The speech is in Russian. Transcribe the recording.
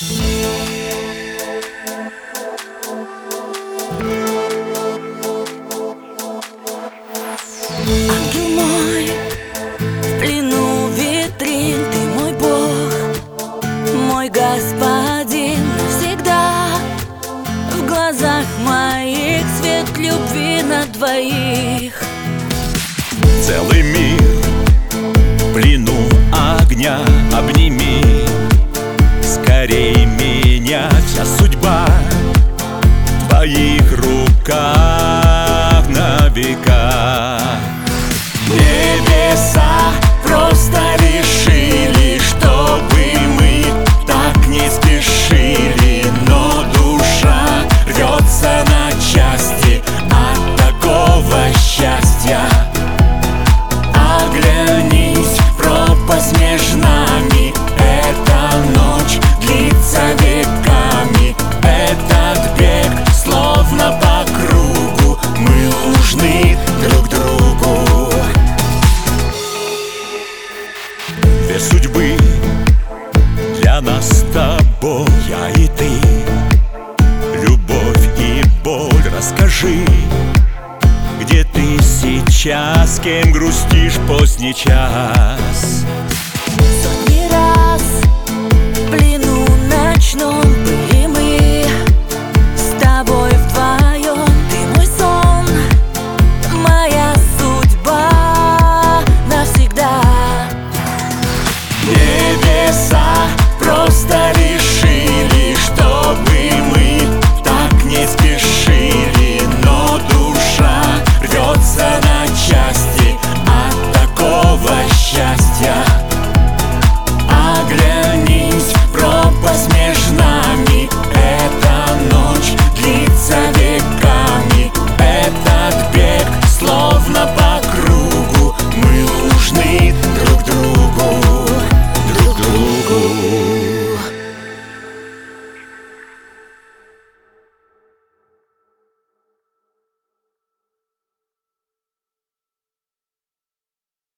Ангел мой, в плену витрин Ты мой Бог, мой Господин Всегда в глазах моих Свет любви на двоих. Целый мир в плену огня Обними скорей меня Вся судьба в твоих руках. На Две судьбы для нас с тобой Я и ты Любовь и боль Расскажи где ты сейчас, кем грустишь поздний час?